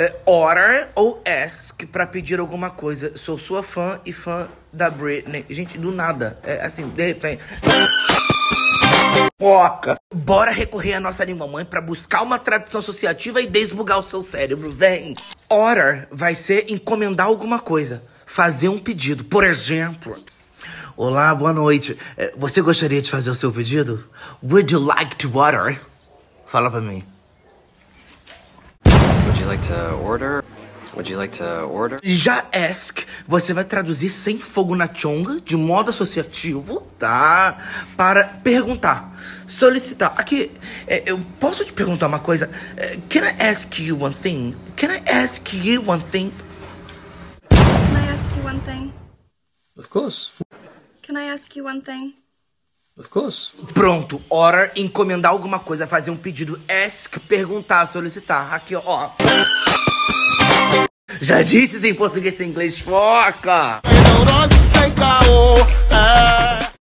É, order ou ask pra pedir alguma coisa. Sou sua fã e fã da Britney. Gente, do nada. É assim, de repente. Foca. Bora recorrer à nossa língua mãe para buscar uma tradução associativa e desbugar o seu cérebro. Vem. Order vai ser encomendar alguma coisa, fazer um pedido. Por exemplo, Olá, boa noite. É, você gostaria de fazer o seu pedido? Would you like to order? Fala pra mim. Would you like to order? Would you like to order? Já ask, você vai traduzir sem fogo na chonga, de modo associativo, tá? Para perguntar, solicitar. Aqui, é, eu posso te perguntar uma coisa? É, Can I ask you one thing? Can I ask you one thing? Can I ask you one thing? Of course. Can I ask you one thing? Of course. Pronto, order, encomendar alguma coisa, fazer um pedido, ask, perguntar, solicitar. Aqui, ó. Já disse em português e em inglês, foca! neurose sem